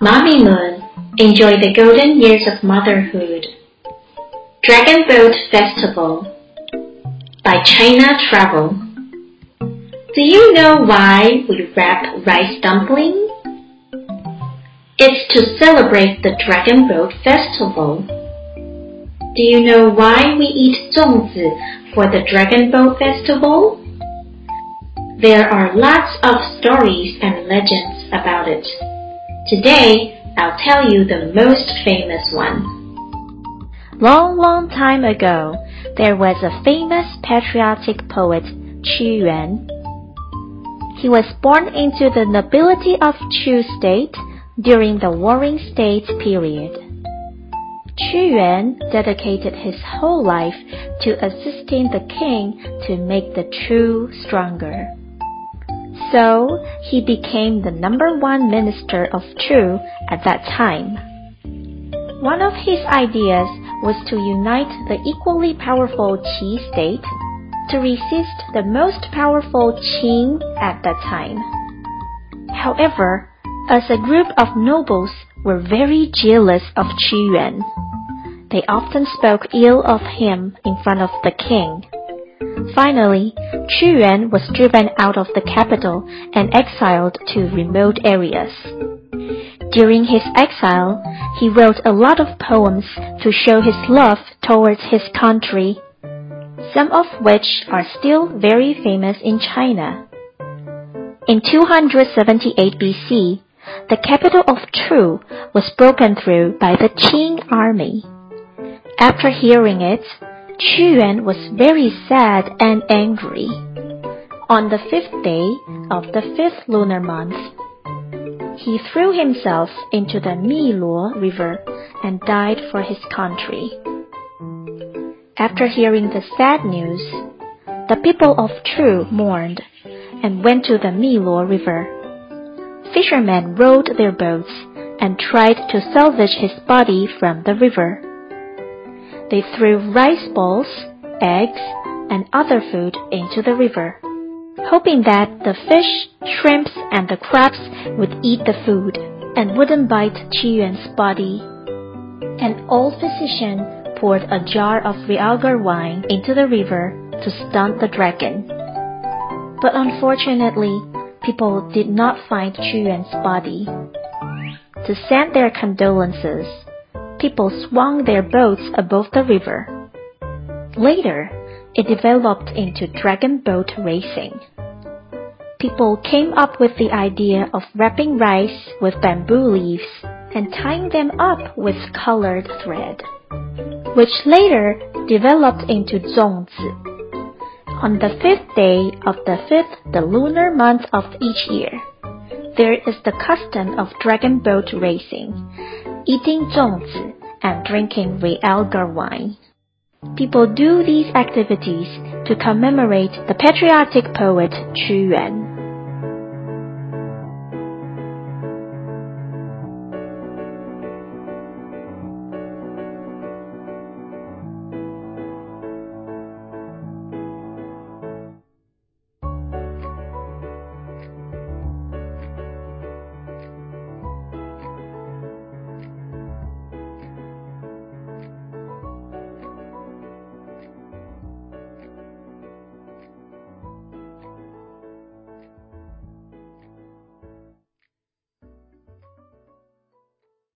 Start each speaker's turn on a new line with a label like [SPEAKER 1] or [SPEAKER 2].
[SPEAKER 1] Mommy Moon, enjoy the golden years of motherhood. Dragon Boat Festival by China Travel. Do you know why we wrap rice dumpling? It's to celebrate the Dragon Boat Festival. Do you know why we eat zongzi for the Dragon Boat Festival? There are lots of stories and legends about it. Today, I'll tell you the most famous one.
[SPEAKER 2] Long, long time ago, there was a famous patriotic poet, Qu Yuan. He was born into the nobility of Chu state during the Warring States period. Qu Yuan dedicated his whole life to assisting the king to make the Chu stronger. So he became the number one minister of Chu at that time. One of his ideas was to unite the equally powerful Qi state to resist the most powerful Qin at that time. However, as a group of nobles were very jealous of Qu Yuan, they often spoke ill of him in front of the king. Finally, Qu Yuan was driven out of the capital and exiled to remote areas. During his exile, he wrote a lot of poems to show his love towards his country, some of which are still very famous in China. In 278 BC, the capital of Chu was broken through by the Qin army. After hearing it, Qu Yuan was very sad and angry. On the fifth day of the fifth lunar month, he threw himself into the Miluo River and died for his country. After hearing the sad news, the people of Chu mourned and went to the Miluo River. Fishermen rowed their boats and tried to salvage his body from the river. They threw rice balls, eggs, and other food into the river, hoping that the fish, shrimps, and the crabs would eat the food and wouldn't bite Yuan's body. An old physician poured a jar of realgar wine into the river to stun the dragon. But unfortunately, people did not find Yuan's body. To send their condolences, people swung their boats above the river. Later, it developed into dragon boat racing. People came up with the idea of wrapping rice with bamboo leaves and tying them up with colored thread, which later developed into zongzi. On the fifth day of the fifth, the lunar month of each year, there is the custom of dragon boat racing, eating zongzi, and drinking realgar wine. People do these activities to commemorate the patriotic poet Qu Yuan.